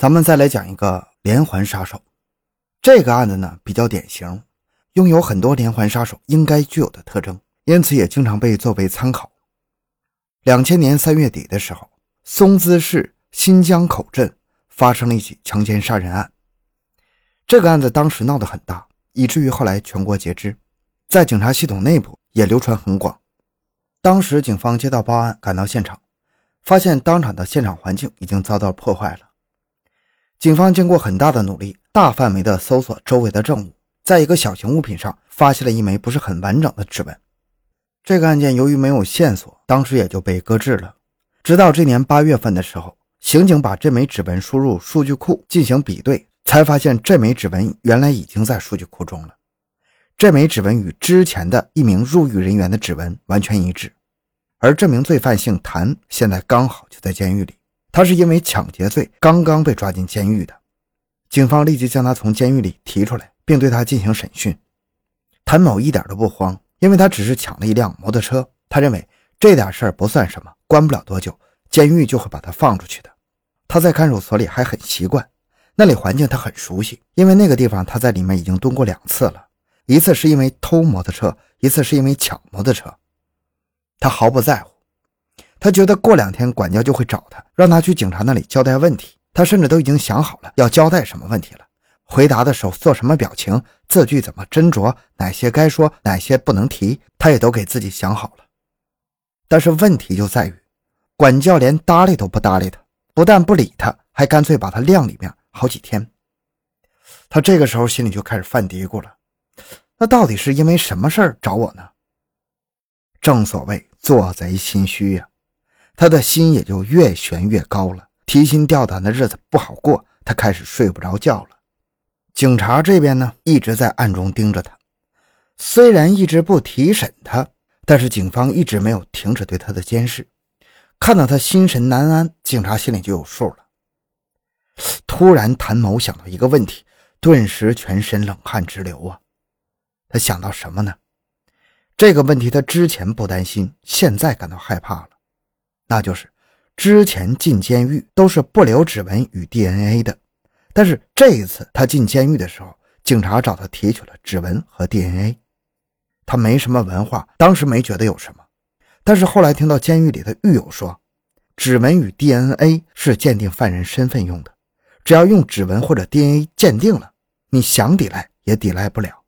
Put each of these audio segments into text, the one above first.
咱们再来讲一个连环杀手。这个案子呢比较典型，拥有很多连环杀手应该具有的特征，因此也经常被作为参考。两千年三月底的时候，松滋市新江口镇发生了一起强奸杀人案。这个案子当时闹得很大，以至于后来全国皆知，在警察系统内部也流传很广。当时警方接到报案，赶到现场，发现当场的现场环境已经遭到破坏了。警方经过很大的努力，大范围的搜索周围的证物，在一个小型物品上发现了一枚不是很完整的指纹。这个案件由于没有线索，当时也就被搁置了。直到这年八月份的时候，刑警把这枚指纹输入数据库进行比对，才发现这枚指纹原来已经在数据库中了。这枚指纹与之前的一名入狱人员的指纹完全一致，而这名罪犯姓谭，现在刚好就在监狱里。他是因为抢劫罪刚刚被抓进监狱的，警方立即将他从监狱里提出来，并对他进行审讯。谭某一点都不慌，因为他只是抢了一辆摩托车，他认为这点事儿不算什么，关不了多久，监狱就会把他放出去的。他在看守所里还很习惯，那里环境他很熟悉，因为那个地方他在里面已经蹲过两次了。一次是因为偷摩托车，一次是因为抢摩托车，他毫不在乎。他觉得过两天管教就会找他，让他去警察那里交代问题。他甚至都已经想好了要交代什么问题了，回答的时候做什么表情，字句怎么斟酌，哪些该说，哪些不能提，他也都给自己想好了。但是问题就在于，管教连搭理都不搭理他，不但不理他，还干脆把他晾里面好几天。他这个时候心里就开始犯嘀咕了。那到底是因为什么事儿找我呢？正所谓做贼心虚呀，他的心也就越悬越高了，提心吊胆的日子不好过，他开始睡不着觉了。警察这边呢，一直在暗中盯着他，虽然一直不提审他，但是警方一直没有停止对他的监视。看到他心神难安，警察心里就有数了。突然，谭某想到一个问题，顿时全身冷汗直流啊！他想到什么呢？这个问题他之前不担心，现在感到害怕了。那就是之前进监狱都是不留指纹与 DNA 的，但是这一次他进监狱的时候，警察找他提取了指纹和 DNA。他没什么文化，当时没觉得有什么，但是后来听到监狱里的狱友说，指纹与 DNA 是鉴定犯人身份用的，只要用指纹或者 DNA 鉴定了，你想抵赖也抵赖不了。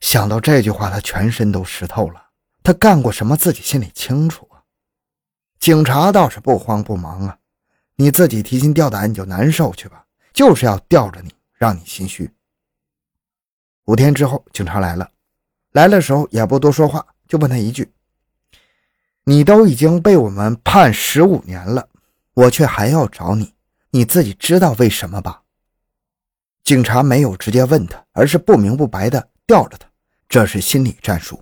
想到这句话，他全身都湿透了。他干过什么，自己心里清楚。警察倒是不慌不忙啊，你自己提心吊胆，你就难受去吧，就是要吊着你，让你心虚。五天之后，警察来了，来的时候也不多说话，就问他一句：“你都已经被我们判十五年了，我却还要找你，你自己知道为什么吧？”警察没有直接问他，而是不明不白的。吊着他，这是心理战术。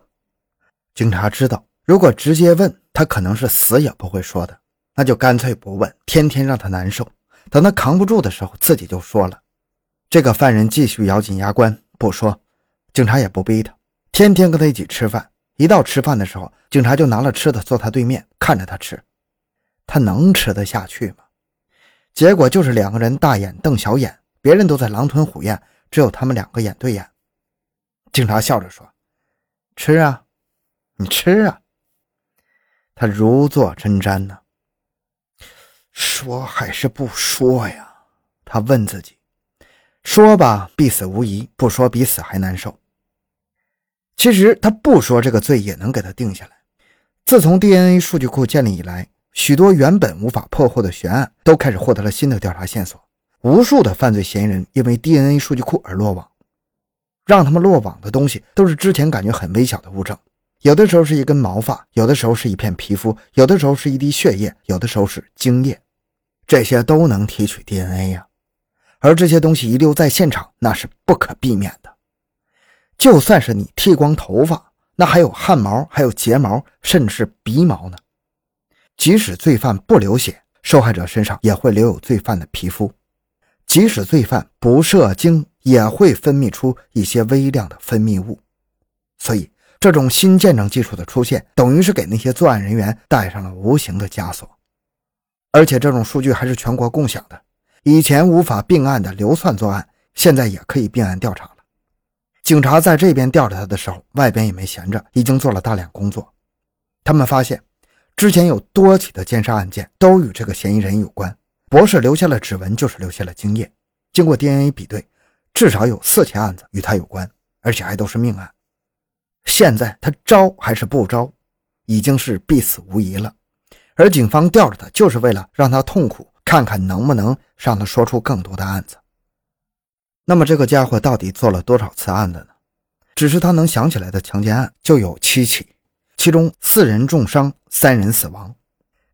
警察知道，如果直接问他，可能是死也不会说的，那就干脆不问，天天让他难受。等他扛不住的时候，自己就说了。这个犯人继续咬紧牙关不说，警察也不逼他，天天跟他一起吃饭。一到吃饭的时候，警察就拿了吃的坐他对面看着他吃，他能吃得下去吗？结果就是两个人大眼瞪小眼，别人都在狼吞虎咽，只有他们两个眼对眼。警察笑着说：“吃啊，你吃啊。”他如坐针毡呢。说还是不说呀？他问自己。说吧，必死无疑；不说，比死还难受。其实他不说，这个罪也能给他定下来。自从 DNA 数据库建立以来，许多原本无法破获的悬案都开始获得了新的调查线索。无数的犯罪嫌疑人因为 DNA 数据库而落网。让他们落网的东西都是之前感觉很微小的物证，有的时候是一根毛发，有的时候是一片皮肤，有的时候是一滴血液，有的时候是精液，这些都能提取 DNA 呀。而这些东西遗留在现场，那是不可避免的。就算是你剃光头发，那还有汗毛，还有睫毛，甚至是鼻毛呢。即使罪犯不流血，受害者身上也会留有罪犯的皮肤。即使罪犯不射精。也会分泌出一些微量的分泌物，所以这种新鉴证技术的出现，等于是给那些作案人员带上了无形的枷锁。而且这种数据还是全国共享的，以前无法并案的流窜作案，现在也可以并案调查了。警察在这边调查他的时候，外边也没闲着，已经做了大量工作。他们发现，之前有多起的奸杀案件都与这个嫌疑人有关。博士留下了指纹，就是留下了精液。经过 DNA 比对，至少有四起案子与他有关，而且还都是命案。现在他招还是不招，已经是必死无疑了。而警方吊着他，就是为了让他痛苦，看看能不能让他说出更多的案子。那么这个家伙到底做了多少次案子呢？只是他能想起来的强奸案就有七起，其中四人重伤，三人死亡。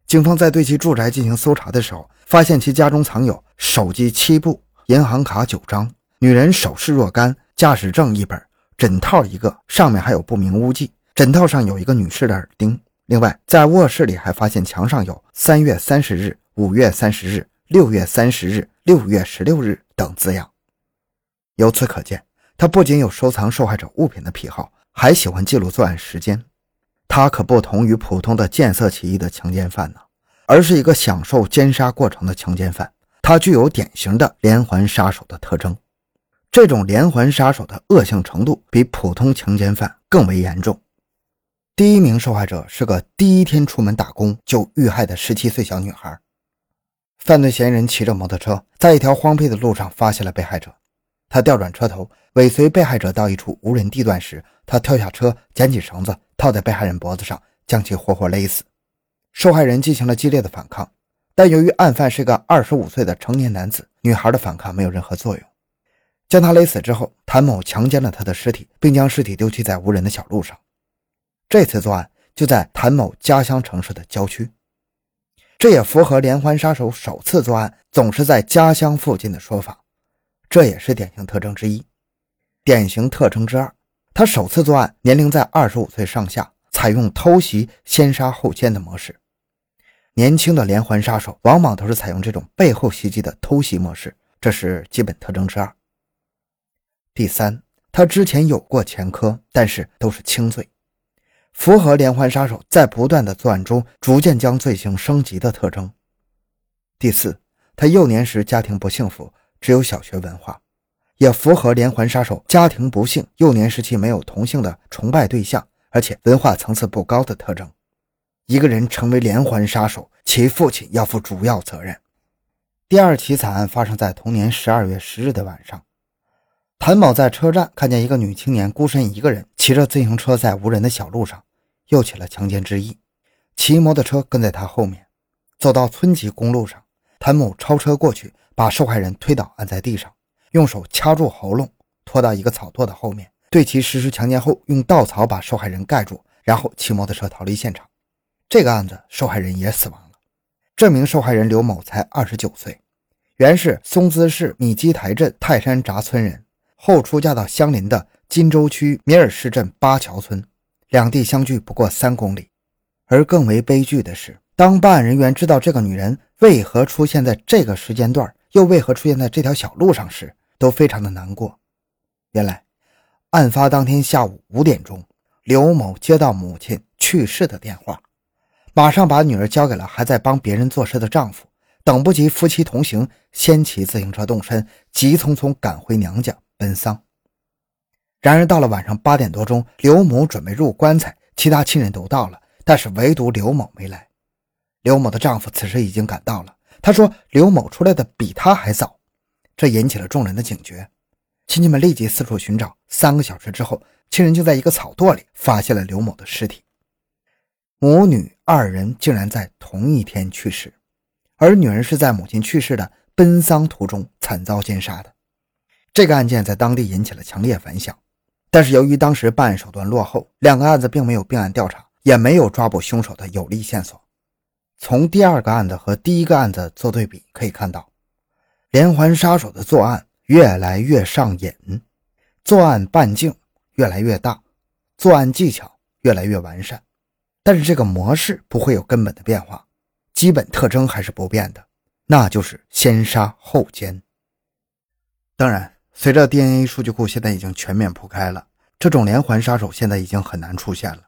警方在对其住宅进行搜查的时候，发现其家中藏有手机七部、银行卡九张、女人首饰若干、驾驶证一本、枕套一个，上面还有不明污迹。枕套上有一个女士的耳钉。另外，在卧室里还发现墙上有“三月三十日”“五月三十日”“六月三十日”“六月十六日”等字样。由此可见，他不仅有收藏受害者物品的癖好，还喜欢记录作案时间。他可不同于普通的见色起意的强奸犯呢，而是一个享受奸杀过程的强奸犯。他具有典型的连环杀手的特征。这种连环杀手的恶性程度比普通强奸犯更为严重。第一名受害者是个第一天出门打工就遇害的十七岁小女孩。犯罪嫌疑人骑着摩托车，在一条荒僻的路上发现了被害者。他调转车头，尾随被害者到一处无人地段时，他跳下车，捡起绳子套在被害人脖子上，将其活活勒死。受害人进行了激烈的反抗，但由于案犯是个二十五岁的成年男子，女孩的反抗没有任何作用。将他勒死之后，谭某强奸了他的尸体，并将尸体丢弃在无人的小路上。这次作案就在谭某家乡城市的郊区，这也符合连环杀手首次作案总是在家乡附近的说法，这也是典型特征之一。典型特征之二，他首次作案年龄在二十五岁上下，采用偷袭先杀后奸的模式。年轻的连环杀手往往都是采用这种背后袭击的偷袭模式，这是基本特征之二。第三，他之前有过前科，但是都是轻罪。符合连环杀手在不断的作案中逐渐将罪行升级的特征。第四，他幼年时家庭不幸福，只有小学文化，也符合连环杀手家庭不幸、幼年时期没有同性的崇拜对象，而且文化层次不高的特征。一个人成为连环杀手，其父亲要负主要责任。第二起惨案发生在同年十二月十日的晚上。谭某在车站看见一个女青年孤身一个人骑着自行车在无人的小路上，又起了强奸之意，骑摩托车跟在她后面，走到村级公路上，谭某超车过去，把受害人推倒按在地上，用手掐住喉咙，拖到一个草垛的后面，对其实施强奸后，用稻草把受害人盖住，然后骑摩托车逃离现场。这个案子受害人也死亡了。这名受害人刘某才二十九岁，原是松滋市米基台镇泰山闸村人。后出嫁到相邻的金州区米尔市镇八桥村，两地相距不过三公里。而更为悲剧的是，当办案人员知道这个女人为何出现在这个时间段，又为何出现在这条小路上时，都非常的难过。原来，案发当天下午五点钟，刘某接到母亲去世的电话，马上把女儿交给了还在帮别人做事的丈夫，等不及夫妻同行，先骑自行车动身，急匆匆赶回娘家。奔丧。然而到了晚上八点多钟，刘某准备入棺材，其他亲人都到了，但是唯独刘某没来。刘某的丈夫此时已经赶到了，他说刘某出来的比他还早，这引起了众人的警觉。亲戚们立即四处寻找，三个小时之后，亲人就在一个草垛里发现了刘某的尸体。母女二人竟然在同一天去世，而女人是在母亲去世的奔丧途中惨遭奸杀的。这个案件在当地引起了强烈反响，但是由于当时办案手段落后，两个案子并没有并案调查，也没有抓捕凶手的有力线索。从第二个案子和第一个案子做对比，可以看到，连环杀手的作案越来越上瘾，作案半径越来越大，作案技巧越来越完善，但是这个模式不会有根本的变化，基本特征还是不变的，那就是先杀后奸。当然。随着 DNA 数据库现在已经全面铺开了，这种连环杀手现在已经很难出现了。